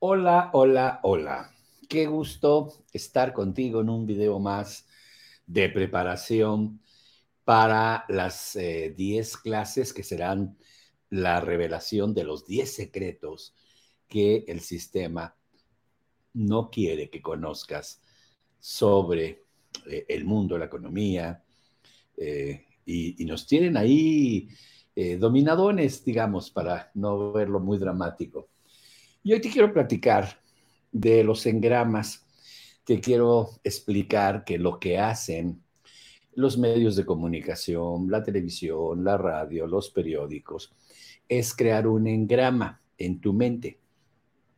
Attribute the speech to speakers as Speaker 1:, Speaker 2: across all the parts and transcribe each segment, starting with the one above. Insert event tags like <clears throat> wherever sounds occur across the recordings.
Speaker 1: Hola, hola, hola. Qué gusto estar contigo en un video más de preparación para las 10 eh, clases que serán la revelación de los 10 secretos que el sistema no quiere que conozcas sobre eh, el mundo, la economía, eh, y, nos tienen ahí dominadones, digamos, para no verlo muy dramático. Y hoy te quiero platicar de los engramas. Te quiero explicar que lo que hacen los medios de comunicación, la televisión, la radio, los periódicos, es crear un engrama en tu mente.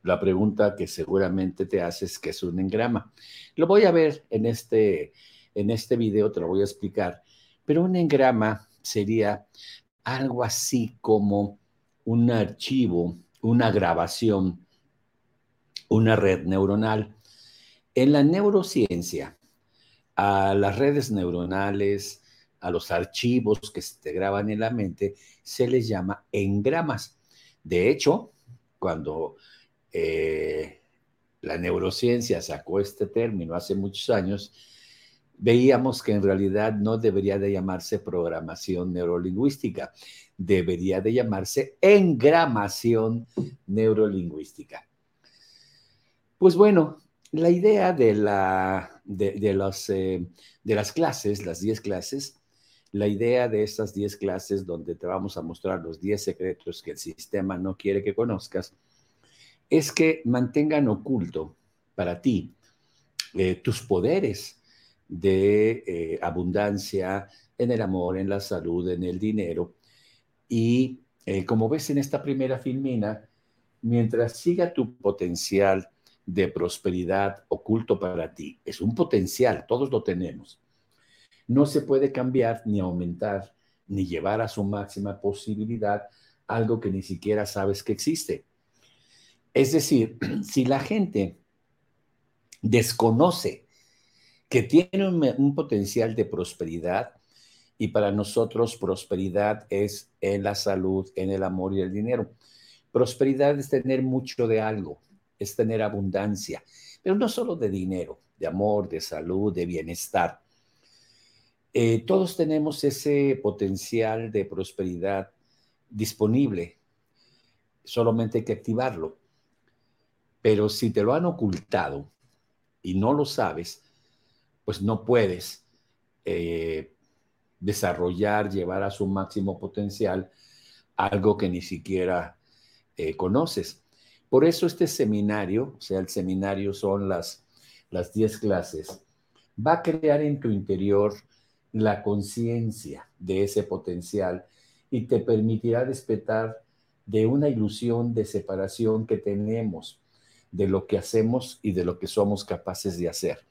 Speaker 1: La pregunta que seguramente te haces es qué es un engrama. Lo voy a ver en este, en este video, te lo voy a explicar. Pero un engrama sería algo así como un archivo una grabación, una red neuronal. En la neurociencia, a las redes neuronales, a los archivos que se graban en la mente, se les llama engramas. De hecho, cuando eh, la neurociencia sacó este término hace muchos años, veíamos que en realidad no debería de llamarse programación neurolingüística, debería de llamarse engramación neurolingüística. Pues bueno, la idea de, la, de, los, eh, de las clases, las 10 clases, la idea de estas 10 clases donde te vamos a mostrar los 10 secretos que el sistema no quiere que conozcas, es que mantengan oculto para ti eh, tus poderes de eh, abundancia en el amor, en la salud, en el dinero. Y eh, como ves en esta primera filmina, mientras siga tu potencial de prosperidad oculto para ti, es un potencial, todos lo tenemos. No se puede cambiar ni aumentar ni llevar a su máxima posibilidad algo que ni siquiera sabes que existe. Es decir, <clears throat> si la gente desconoce que tiene un, potencial de prosperidad y para nosotros prosperidad es en la salud, en el amor y el dinero. Prosperidad es tener mucho de algo, es tener abundancia, pero no solo de dinero, de amor, de salud, de bienestar. Eh, todos tenemos ese potencial de prosperidad disponible, solamente hay que activarlo. Pero si te lo han ocultado y no lo sabes, pues no puedes eh, desarrollar, llevar a su máximo potencial algo que ni siquiera eh, conoces. Por eso este seminario, o sea, el seminario son las, las 10 clases, va a crear en tu interior la conciencia de ese potencial y te permitirá despertar de una ilusión de separación que tenemos de lo que hacemos y de lo que somos capaces de hacer.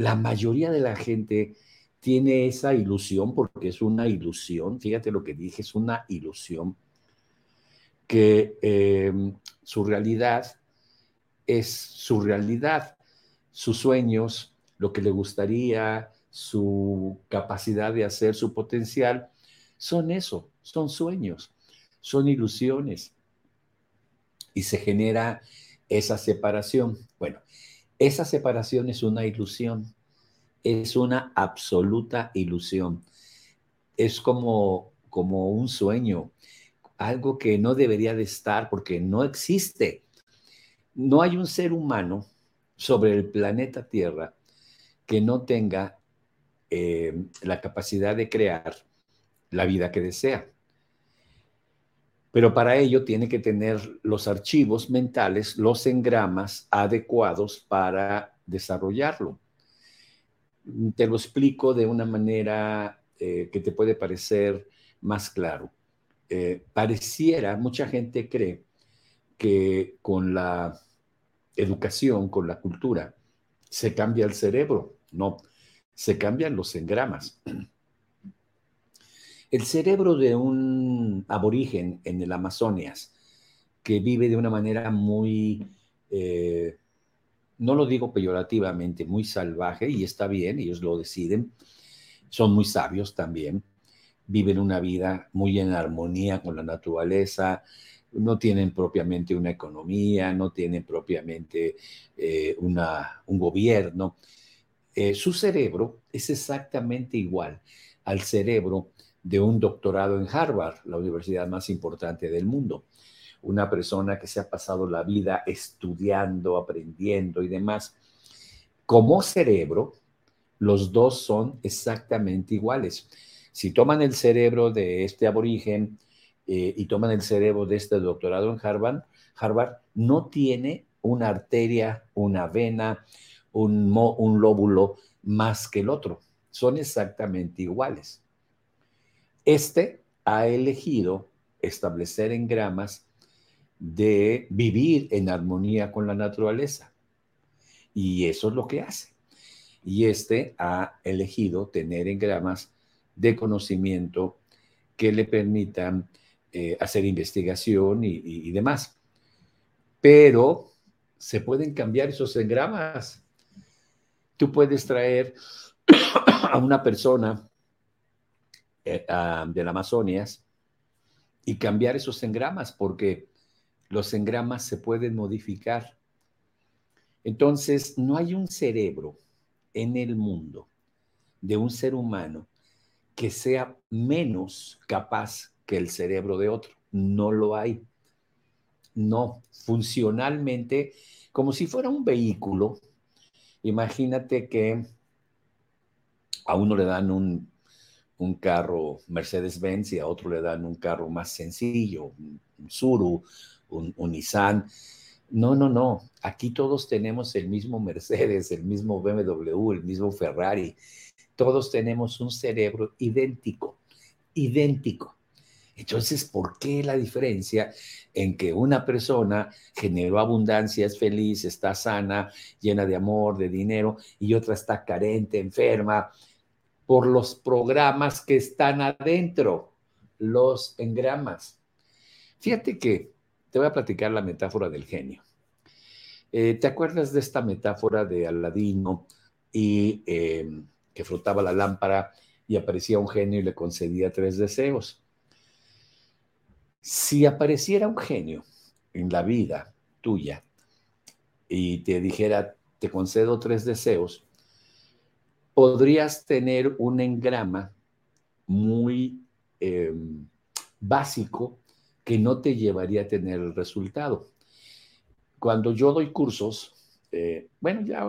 Speaker 1: La mayoría de la gente tiene esa ilusión, porque es una ilusión, fíjate lo que dije, es una ilusión, que em, su realidad es su realidad, sus sueños, lo que le gustaría, su capacidad de hacer, su potencial, son eso, son sueños, son ilusiones. Y se genera esa separación. Bueno, esa separación es una ilusión, es una absoluta ilusión. Es como, como un sueño, algo que no debería de estar porque no existe. No hay un ser humano sobre el planeta Tierra que no tenga eh, la capacidad de crear la vida que desea pero para ello tiene que tener los archivos mentales, los engramas adecuados para desarrollarlo. Te lo explico de una manera eh, que te puede parecer más claro. Eh, pareciera, mucha gente cree que con la educación, con la cultura, se cambia el cerebro. No, se cambian los engramas. El cerebro de un aborigen en el Amazonas, que vive de una manera muy, eh, no lo digo peyorativamente, muy salvaje, y está bien, ellos lo deciden, son muy sabios también, viven una vida muy en armonía con la naturaleza, no tienen propiamente una economía, no tienen propiamente eh, una, un gobierno. Eh, su cerebro es exactamente igual al cerebro de un doctorado en Harvard, la universidad más importante del mundo. Una persona que se ha pasado la vida estudiando, aprendiendo y demás. Como cerebro, los dos son exactamente iguales. Si toman el cerebro de este aborigen eh, y toman el cerebro de este doctorado en Harvard, Harvard no tiene una arteria, una vena, un, un lóbulo más que el otro. Son exactamente iguales. Este ha elegido establecer engramas de vivir en armonía con la naturaleza. Y eso es lo que hace. Y este ha elegido tener engramas de conocimiento que le permitan eh, hacer investigación y demás. Pero se pueden cambiar esos engramas. Tú puedes traer <coughs> a una persona eh, de la Amazonias y cambiar esos engramas, porque los engramas se pueden modificar. Entonces, no hay un cerebro en el mundo de un ser humano que sea menos capaz que el cerebro de otro. No lo hay. No, funcionalmente, como si fuera un vehículo, imagínate que a uno le dan un, carro Mercedes-Benz y a otro le dan un carro más sencillo, un, Suru, un, un, Nissan. No, no, no. Aquí todos tenemos el mismo Mercedes, el mismo BMW, el mismo Ferrari. Todos tenemos un cerebro idéntico, idéntico. Entonces, ¿por qué la diferencia en que una persona generó abundancia, es feliz, está sana, llena de amor, de dinero, y otra está carente, enferma, por los programas que están adentro, los engramas. Fíjate que te voy a platicar la metáfora del genio. Eh, ¿Te acuerdas de esta metáfora de Aladino y eh, que frotaba la lámpara y aparecía un genio y le concedía tres deseos? Si apareciera un genio en la vida tuya y te dijera, te concedo tres deseos, podrías tener un engrama muy em, básico que no te llevaría a tener el resultado. Cuando yo doy cursos, eh, bueno, ya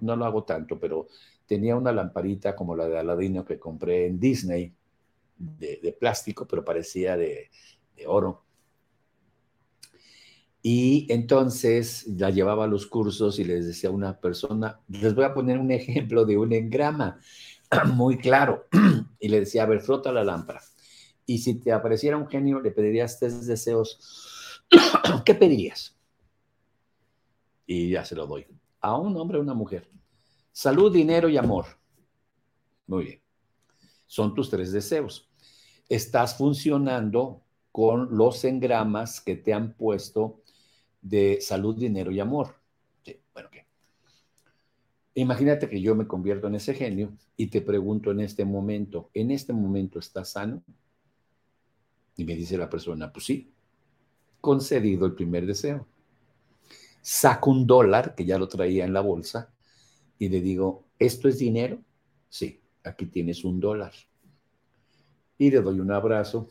Speaker 1: no lo hago tanto, pero tenía una lamparita como la de Aladino que compré en Disney, de, plástico, pero parecía de, de oro. Y entonces la llevaba a los cursos y les decía a una persona, les voy a poner un ejemplo de un engrama <clears throat> muy claro. <clears throat> Y le decía, a ver, frota la lámpara. Y si te apareciera un genio, le pedirías tres deseos. <clears throat> ¿Qué pedirías? Y ya se lo doy. A un hombre o una mujer. Salud, dinero y amor. Muy bien. Son tus tres deseos. Estás funcionando con los engramas que te han puesto de salud, dinero y amor. bueno, ¿qué? Imagínate que yo me convierto en ese genio y te pregunto en este momento, ¿en este momento estás sano? Y me dice la persona, pues sí, concedido el primer deseo. Saco un dólar que ya lo traía en la bolsa y le digo, ¿esto es dinero? Sí, aquí tienes un dólar. Y le doy un abrazo,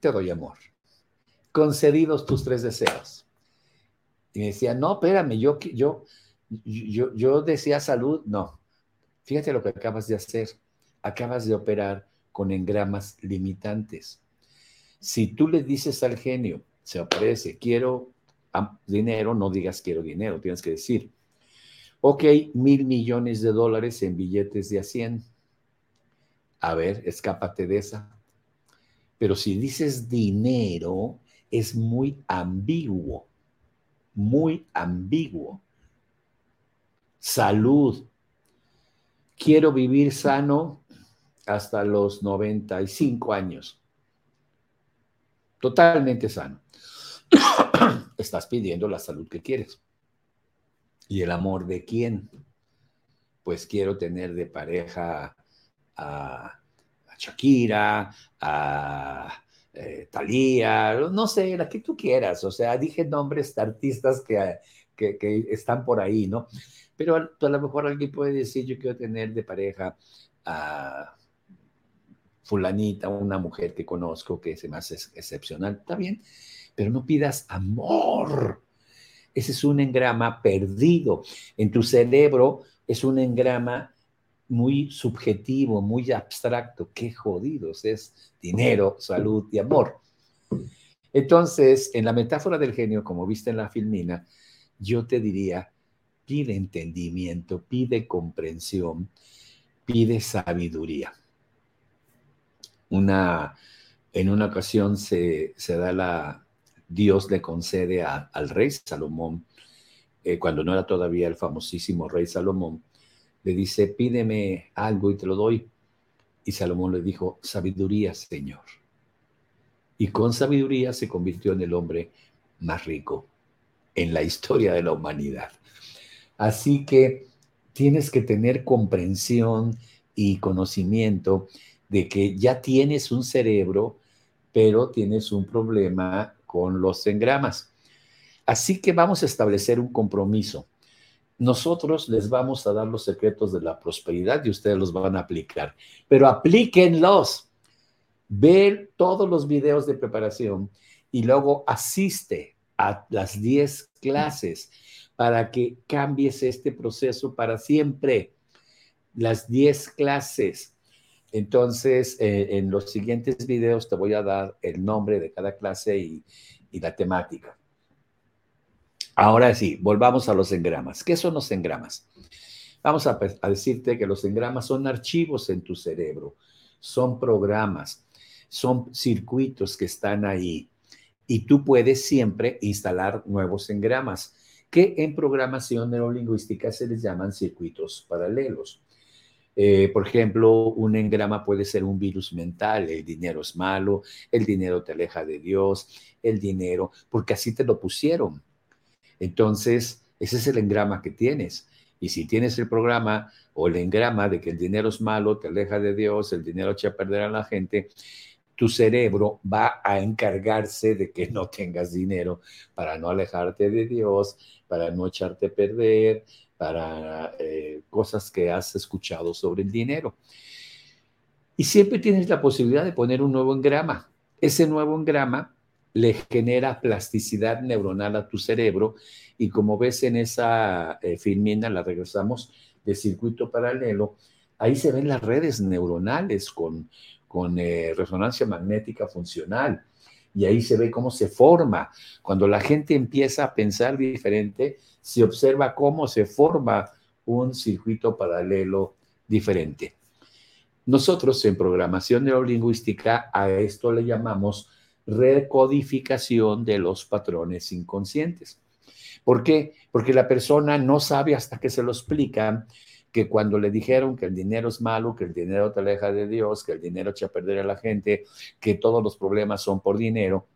Speaker 1: te doy amor. Concedidos tus tres deseos. Y me decía, no, espérame, yo, yo, yo, yo decía salud. No, fíjate lo que acabas de hacer. Acabas de operar con engramas limitantes. Si tú le dices al genio, se aparece, quiero dinero, no digas quiero dinero, tienes que decir, ok, mil millones de dólares en billetes de a 100. A ver, escápate de esa. Pero si dices dinero, es muy ambiguo muy ambiguo. Salud. Quiero vivir sano hasta los 95 años. Totalmente sano. <coughs> Estás pidiendo la salud que quieres. ¿Y el amor de quién? Pues quiero tener de pareja a, Shakira, a eh, Talía, no sé, la que tú quieras. O sea, dije nombres de artistas que, que, están por ahí, ¿no? Pero a, lo mejor alguien puede decir, yo quiero tener de pareja a fulanita, una mujer que conozco que me hace excepcional, está bien, pero no pidas amor. Ese es un engrama perdido. En tu cerebro es un engrama muy subjetivo, muy abstracto. Qué jodidos es dinero, salud y amor. Entonces, en la metáfora del genio, como viste en la filmina, yo te diría, pide entendimiento, pide comprensión, pide sabiduría. Una, en una ocasión se, da la, Dios le concede al rey Salomón, eh, cuando no era todavía el famosísimo rey Salomón, le dice, pídeme algo y te lo doy. Y Salomón le dijo, sabiduría, Señor. Y con sabiduría se convirtió en el hombre más rico en la historia de la humanidad. Así que tienes que tener comprensión y conocimiento de que ya tienes un cerebro, pero tienes un problema con los engramas. Así que vamos a establecer un compromiso. Nosotros les vamos a dar los secretos de la prosperidad y ustedes los van a aplicar, pero aplíquenlos. Ver todos los videos de preparación y luego asiste a las 10 clases para que cambies este proceso para siempre. Las 10 clases. Entonces, eh, en los siguientes videos te voy a dar el nombre de cada clase y, la temática. Ahora sí, volvamos a los engramas. ¿Qué son los engramas? Vamos a, a, decirte que los engramas son archivos en tu cerebro, son programas, son circuitos que están ahí y tú puedes siempre instalar nuevos engramas que en programación neurolingüística se les llaman circuitos paralelos. Eh, por ejemplo, un engrama puede ser un virus mental, el dinero es malo, el dinero te aleja de Dios, el dinero, porque así te lo pusieron. Entonces, ese es el engrama que tienes. Y si tienes el programa o el engrama de que el dinero es malo, te aleja de Dios, el dinero echa a perder a la gente, tu cerebro va a encargarse de que no tengas dinero para no alejarte de Dios, para no echarte a perder, para eh, cosas que has escuchado sobre el dinero. Y siempre tienes la posibilidad de poner un nuevo engrama. Ese nuevo engrama le genera plasticidad neuronal a tu cerebro y como ves en esa eh, filmina, la regresamos, de circuito paralelo, ahí se ven las redes neuronales con con eh, resonancia magnética funcional. Y ahí se ve cómo se forma. Cuando la gente empieza a pensar diferente, se observa cómo se forma un circuito paralelo diferente. Nosotros en programación neurolingüística a esto le llamamos recodificación de los patrones inconscientes. ¿Por qué? Porque la persona no sabe hasta que se lo explican que cuando le dijeron que el dinero es malo, que el dinero te aleja de Dios, que el dinero echa a perder a la gente, que todos los problemas son por dinero,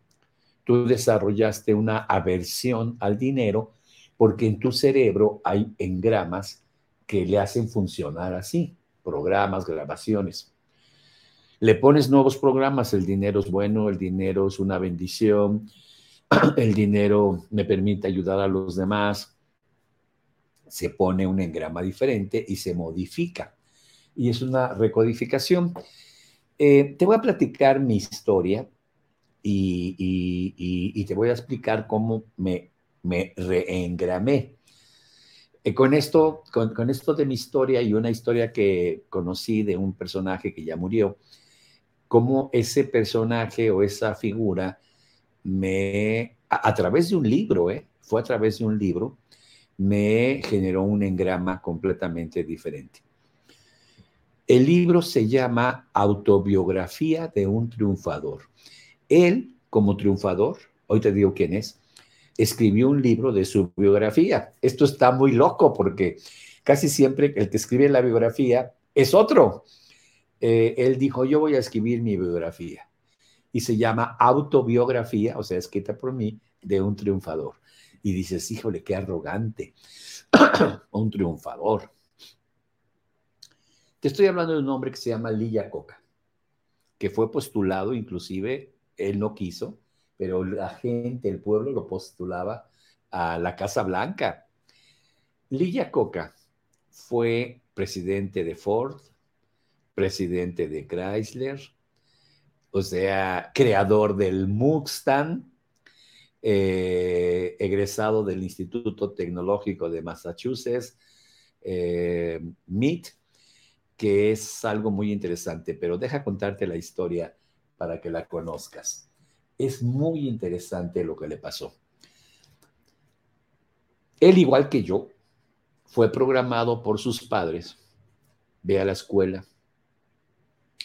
Speaker 1: tú desarrollaste una aversión al dinero porque en tu cerebro hay engramas que le hacen funcionar así, programas, grabaciones. Le pones nuevos programas, el dinero es bueno, el dinero es una bendición, <clears throat> el dinero me permite ayudar a los demás, se pone un engrama diferente y se modifica. Y es una recodificación. Eh, te voy a platicar mi historia y, te voy a explicar cómo me, me reengramé. Eh, con, esto, con, esto de mi historia y una historia que conocí de un personaje que ya murió, cómo ese personaje o esa figura me, a, través de un libro, ¿eh? fue a través de un libro, me generó un engrama completamente diferente. El libro se llama Autobiografía de un triunfador. Él, como triunfador, hoy te digo quién es, escribió un libro de su biografía. Esto está muy loco porque casi siempre el que escribe la biografía es otro. Eh, él dijo, yo voy a escribir mi biografía. Y se llama Autobiografía, o sea, escrita por mí, de un triunfador y dices, híjole, qué arrogante, <clears throat> un triunfador. Te estoy hablando de un hombre que se llama Lilla Coca, que fue postulado inclusive él no quiso, pero la gente, el pueblo lo postulaba a la Casa Blanca. Lilla Coca fue presidente de Ford, presidente de Chrysler, o sea, creador del Mustang, eh, egresado del Instituto Tecnológico de Massachusetts, eh, MIT, que es algo muy interesante, pero deja contarte la historia para que la conozcas. Es muy interesante lo que le pasó. Él, igual que yo, fue programado por sus padres, ve a la escuela,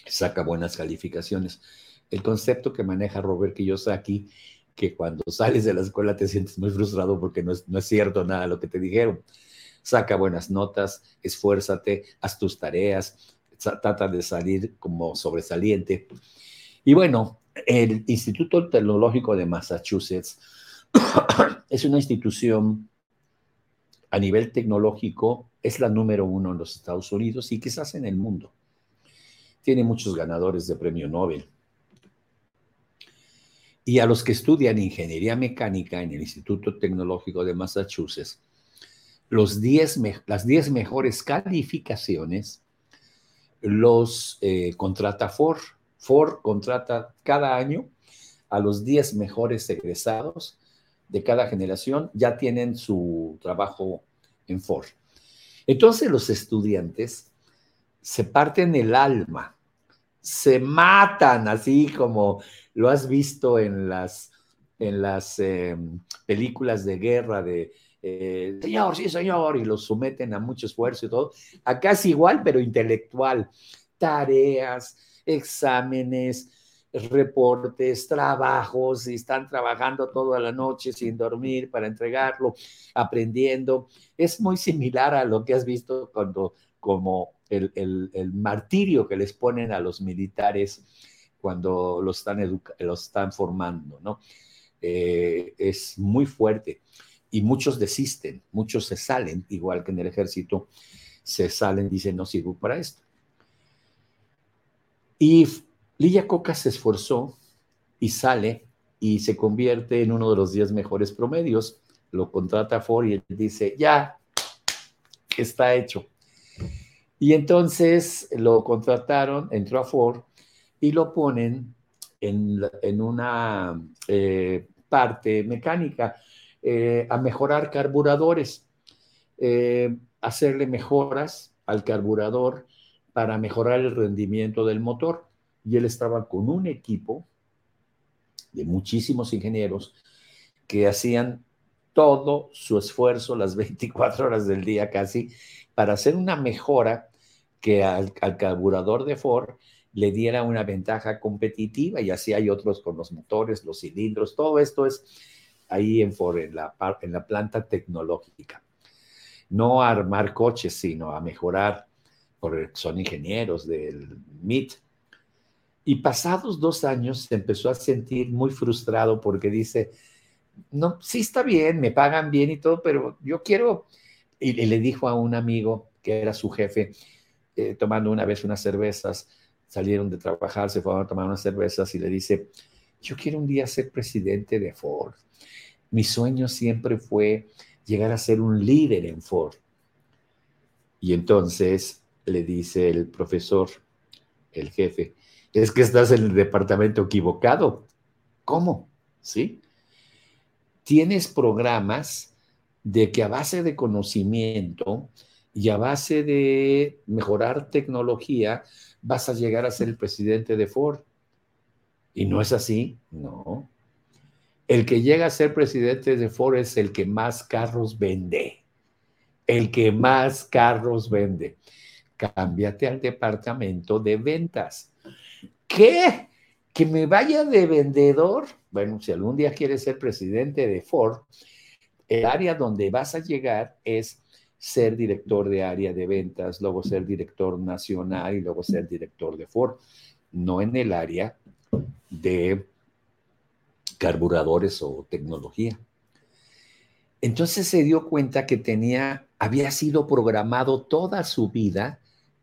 Speaker 1: saca buenas calificaciones. El concepto que maneja Robert Kiyosaki, que cuando <laughs> sales de la escuela te sientes muy frustrado porque no es, no es cierto nada lo que te dijeron. Saca buenas notas, esfuérzate, haz tus tareas, trata de salir como sobresaliente. Y bueno, el Instituto Tecnológico de Massachusetts <coughs> es una institución a nivel tecnológico, es la número uno en los Estados Unidos y quizás en el mundo. Tiene muchos ganadores de premio Nobel. Y a los que estudian ingeniería mecánica en el Instituto Tecnológico de Massachusetts, los las 10 mejores calificaciones los eh, contrata Ford. Ford contrata cada año a los 10 mejores egresados de cada generación, ya tienen su trabajo en Ford. Entonces los estudiantes se parten el alma, se matan así como lo has visto en las, en las em, películas de guerra de eh, señor, sí, señor, y los someten a mucho esfuerzo y todo. Acá es igual, pero intelectual. Tareas, exámenes, reportes, trabajos, y están trabajando toda la noche sin dormir para entregarlo, aprendiendo. Es muy similar a lo que has visto cuando, como el, martirio que les ponen a los militares cuando los están, los están formando, ¿no? Eh, es muy fuerte y muchos desisten, muchos se salen, igual que en el ejército, se salen, dicen, no sirvo para esto. Y Lilla Coca se esforzó y sale y se convierte en uno de los 10 mejores promedios. Lo contrata Ford y él dice, ya, está hecho. Y entonces lo contrataron, entró a Ford y lo ponen en, una eh, parte mecánica eh, a mejorar carburadores, eh, hacerle mejoras al carburador para mejorar el rendimiento del motor. Y él estaba con un equipo de muchísimos ingenieros que hacían todo su esfuerzo las 24 horas del día casi para hacer una mejora que al, al, carburador de Ford le diera una ventaja competitiva y así hay otros con los motores, los cilindros, todo esto es ahí en Ford, en la, en la planta tecnológica. No a armar coches, sino a mejorar, porque son ingenieros del MIT. Y pasados dos años se empezó a sentir muy frustrado porque dice, no, sí está bien, me pagan bien y todo, pero yo quiero, y, le dijo a un amigo que era su jefe, eh, tomando una vez unas cervezas, salieron de trabajar, se fueron a tomar unas cervezas y le dice, yo quiero un día ser presidente de Ford. Mi sueño siempre fue llegar a ser un líder en Ford. Y entonces le dice el profesor, el jefe, es que estás en el departamento equivocado. ¿Cómo? ¿Sí? Tienes programas de que a base de conocimiento y a base de mejorar tecnología vas a llegar a ser el presidente de Ford. ¿Y no es así? No. El que llega a ser presidente de Ford es el que más carros vende. El que más carros vende. Cámbiate al departamento de ventas. ¿Qué? ¿Que me vaya de vendedor? Bueno, si algún día quieres ser presidente de Ford, el área donde vas a llegar es ser director de área de ventas, luego ser director nacional y luego ser director de Ford, no en el área de carburadores o tecnología. Entonces se dio cuenta que tenía, había sido programado toda su vida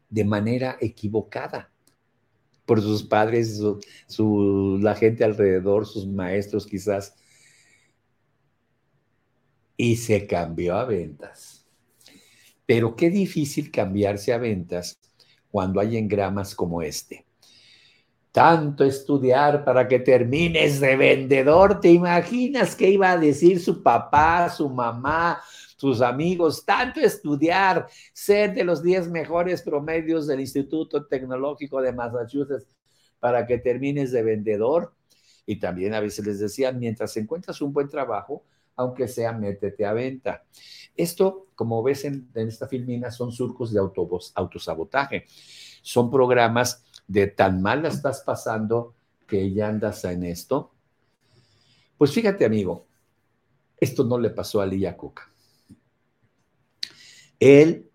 Speaker 1: de manera equivocada. Por sus padres, su, la gente alrededor, sus maestros quizás. Y se cambió a ventas. Pero qué difícil cambiarse a ventas cuando hay engramas como este. Tanto estudiar para que termines de vendedor, ¿te imaginas qué iba a decir su papá, su mamá, sus amigos, tanto estudiar, ser de los 10 mejores promedios del Instituto Tecnológico de Massachusetts para que termines de vendedor. Y también a veces les decían, mientras encuentras un buen trabajo, aunque sea métete a venta. Esto, como ves en, esta filmina, son surcos de autobús, autosabotaje. Son programas de tan mal la estás pasando que ya andas en esto. Pues fíjate, amigo, esto no le pasó a Lía Coca. Él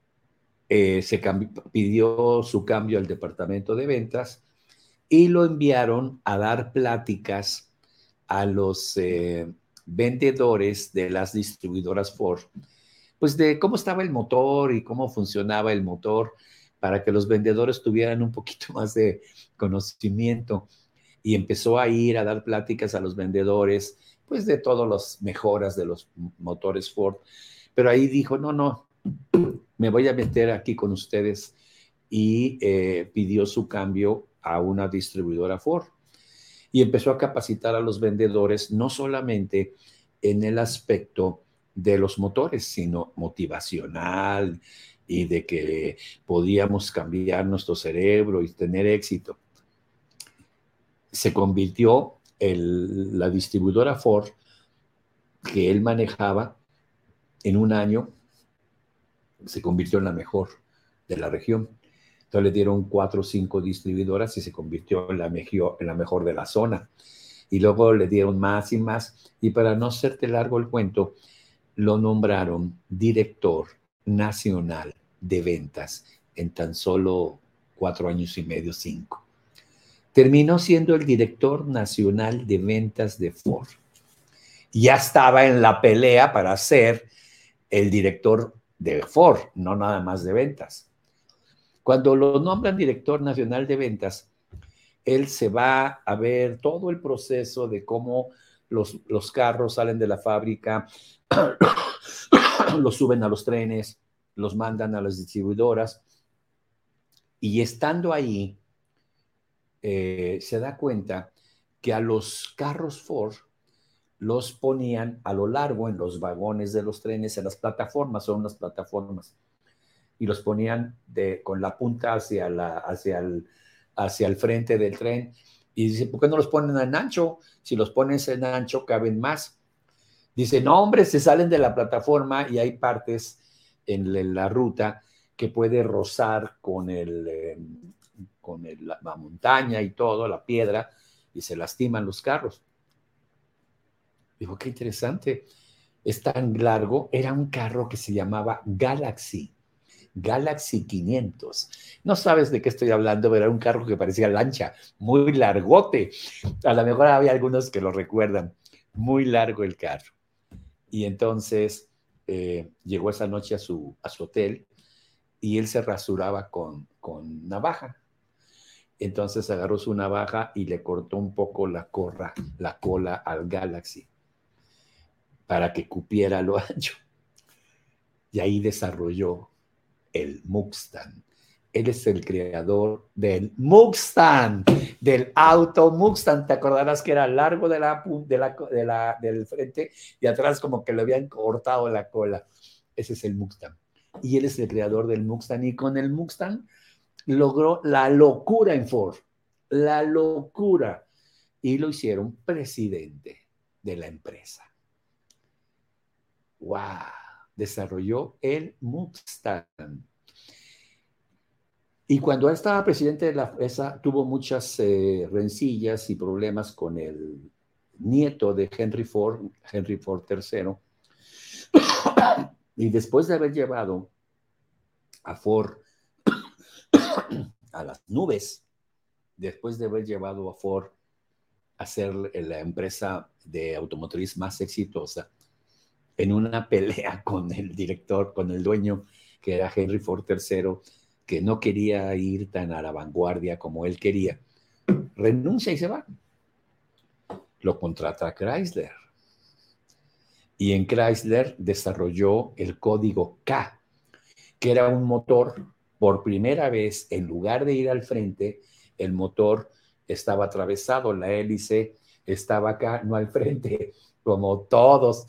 Speaker 1: eh, se pidió su cambio al departamento de ventas y lo enviaron a dar pláticas a los eh, vendedores de las distribuidoras Ford, pues de cómo estaba el motor y cómo funcionaba el motor para que los vendedores tuvieran un poquito <laughs> más de conocimiento. Y empezó a ir a dar pláticas a los vendedores, pues de todas las mejoras de los motores Ford. Pero ahí dijo, no, no, me voy a meter aquí con ustedes y eh, pidió su cambio a una distribuidora Ford. Y empezó a capacitar a los vendedores no solamente en el aspecto de los motores, sino motivacional y de que podíamos cambiar nuestro cerebro y tener éxito. Se convirtió el, la distribuidora Ford que él manejaba en un año se convirtió en la mejor de la región. Entonces le dieron cuatro o cinco distribuidoras y se convirtió en la, mejor, de la zona. Y luego le dieron más y más. Y para no hacerte largo el cuento, lo nombraron director nacional de ventas en tan solo cuatro años y medio, cinco. Terminó siendo el director nacional de ventas de Ford. Ya estaba en la pelea para ser el director de Ford, no nada más de ventas. Cuando lo nombran director nacional de ventas, él se va a ver todo el proceso de cómo los, los carros salen de la fábrica, <coughs> los suben a los trenes, los mandan a las distribuidoras. Y estando ahí, eh, se da cuenta que a los carros Ford los ponían a lo largo en los vagones de los trenes, en las plataformas, son unas plataformas, y los ponían de, con la punta hacia, la, hacia, el, hacia el frente del tren. Y dice, ¿por qué no los ponen en ancho? Si los pones en ancho, caben más. Dice, no, hombre, se salen de la plataforma y hay partes en la ruta que puede rozar con, el, eh, con la montaña y todo, la piedra, y se lastiman los carros. Dijo, qué interesante. Es tan largo. Era un carro que se llamaba Galaxy. Galaxy 500. No sabes de qué estoy hablando, pero era un carro que parecía lancha, muy largote. A lo mejor había algunos que lo recuerdan. Muy largo el carro. Y entonces eh, llegó esa noche a su, a su hotel y él se rasuraba con, con navaja. Entonces agarró su navaja y le cortó un poco la corra, la cola al Galaxy para que cupiera lo <laughs> ancho. Y ahí desarrolló el Mustang. Él es el creador del Mustang, del auto Mustang. Te acordarás que era largo de la, de la, del frente y atrás como que le habían cortado la cola. Ese es el Mustang. Y él es el creador del Mustang. Y con el Mustang logró la locura en Ford. La locura. Y lo hicieron presidente de la empresa. ¡Wow! Desarrolló el Mustang. Y cuando estaba presidente de la FESA, tuvo muchas eh, rencillas y problemas con el nieto de Henry Ford, Henry Ford III. y después de haber llevado a Ford a las nubes, después de haber llevado a Ford a ser la empresa de automotriz más exitosa, en una <laughs> pelea con el director, con el dueño, que era Henry Ford III, que no quería ir tan a la vanguardia como él quería, renuncia y se va. Lo contrata Chrysler. Y en Chrysler desarrolló el código K, que era un motor, por primera vez, en lugar de ir al frente, el motor estaba atravesado, la hélice estaba acá, no al frente, <laughs> como todos.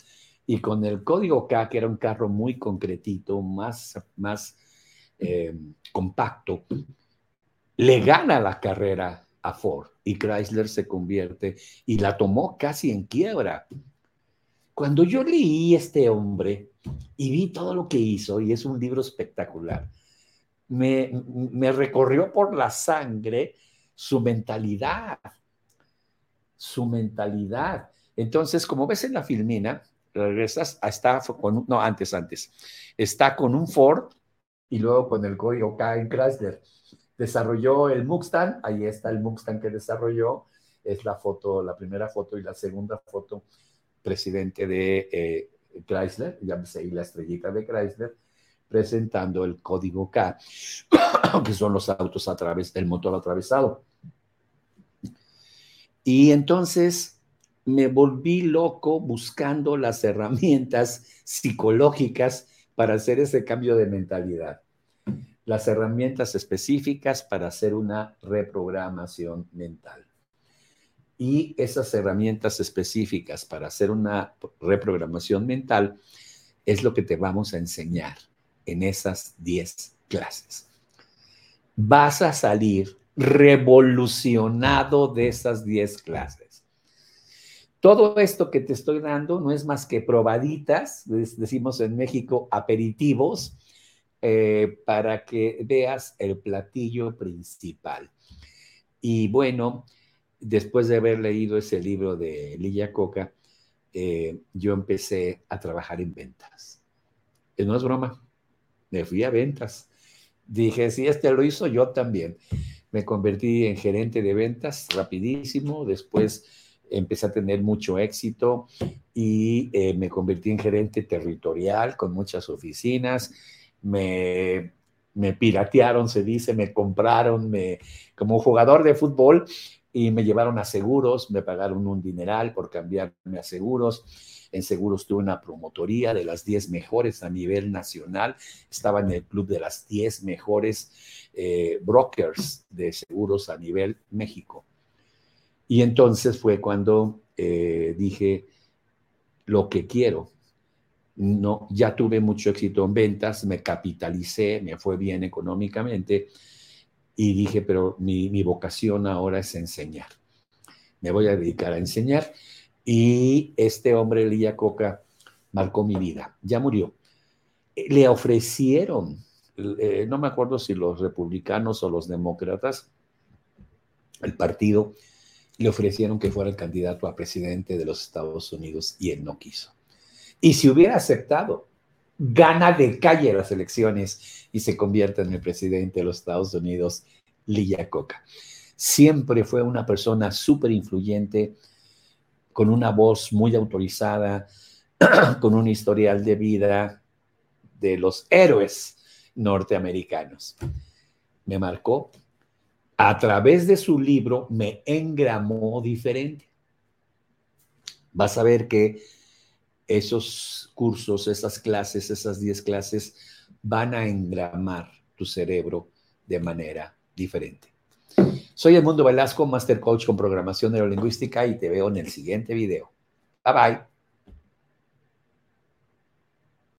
Speaker 1: Y con el código K, que era un carro muy concretito, más, más eh, compacto, le gana la carrera a Ford y Chrysler se convierte y la tomó casi en quiebra. Cuando yo leí este hombre y vi todo lo que hizo, y es un libro espectacular, me, me recorrió por la sangre su mentalidad, su mentalidad. Entonces, como ves en la filmina, regresas, está con, no, antes, antes, está con un Ford y luego con el código K en Chrysler. Desarrolló el Mustang, ahí está el Mustang que desarrolló, es la foto, la primera foto y la segunda foto, presidente de eh, Chrysler, ya y la estrellita de Chrysler, presentando el código K, <coughs> que son los autos a través del motor atravesado. Y entonces me volví loco buscando las herramientas psicológicas para hacer ese cambio de mentalidad. Las herramientas específicas para hacer una reprogramación mental. Y esas herramientas específicas para hacer una reprogramación mental es lo que te vamos a enseñar en esas 10 clases. Vas a salir revolucionado de esas 10 clases. Todo esto que te estoy dando no es más que probaditas, decimos en México, aperitivos, eh, para que veas el platillo principal. Y bueno, después de haber leído ese libro de Lilla Coca, eh, yo empecé a trabajar en ventas. No es broma, me fui a ventas. Dije, si este lo hizo, yo también me convertí en gerente de ventas rapidísimo, después empecé a tener mucho éxito y eh, me convertí en gerente territorial con muchas oficinas, me, me piratearon, se dice, me compraron me, como jugador de fútbol y me llevaron a seguros, me pagaron un dineral por cambiarme a seguros en seguros tuve una promotoría de las 10 mejores a nivel nacional. Estaba en el club de las 10 mejores eh, brokers de seguros a nivel México. Y entonces fue cuando eh, dije lo que quiero. No, ya tuve mucho éxito en ventas, me capitalicé, me fue bien económicamente y dije, pero mi, mi vocación ahora es enseñar. Me voy a dedicar a enseñar y este hombre, Lilla Coca, marcó mi vida. Ya murió. Le ofrecieron, eh, no me acuerdo si los republicanos o los demócratas, el partido, le ofrecieron que fuera el candidato a presidente de los Estados Unidos y él no quiso. Y si hubiera aceptado, gana de calle las elecciones y se convierte en el presidente de los Estados Unidos, Lilla Coca. Siempre fue una persona súper influyente, con una voz muy autorizada, <clears throat> con un historial de vida de los héroes norteamericanos. Me marcó. A través de su libro me engramó diferente. Vas a ver que esos cursos, esas clases, esas 10 clases van a engramar tu cerebro de manera diferente. Soy Edmundo Velasco, Master Coach con Programación Neurolingüística y te veo en el siguiente video. Bye bye.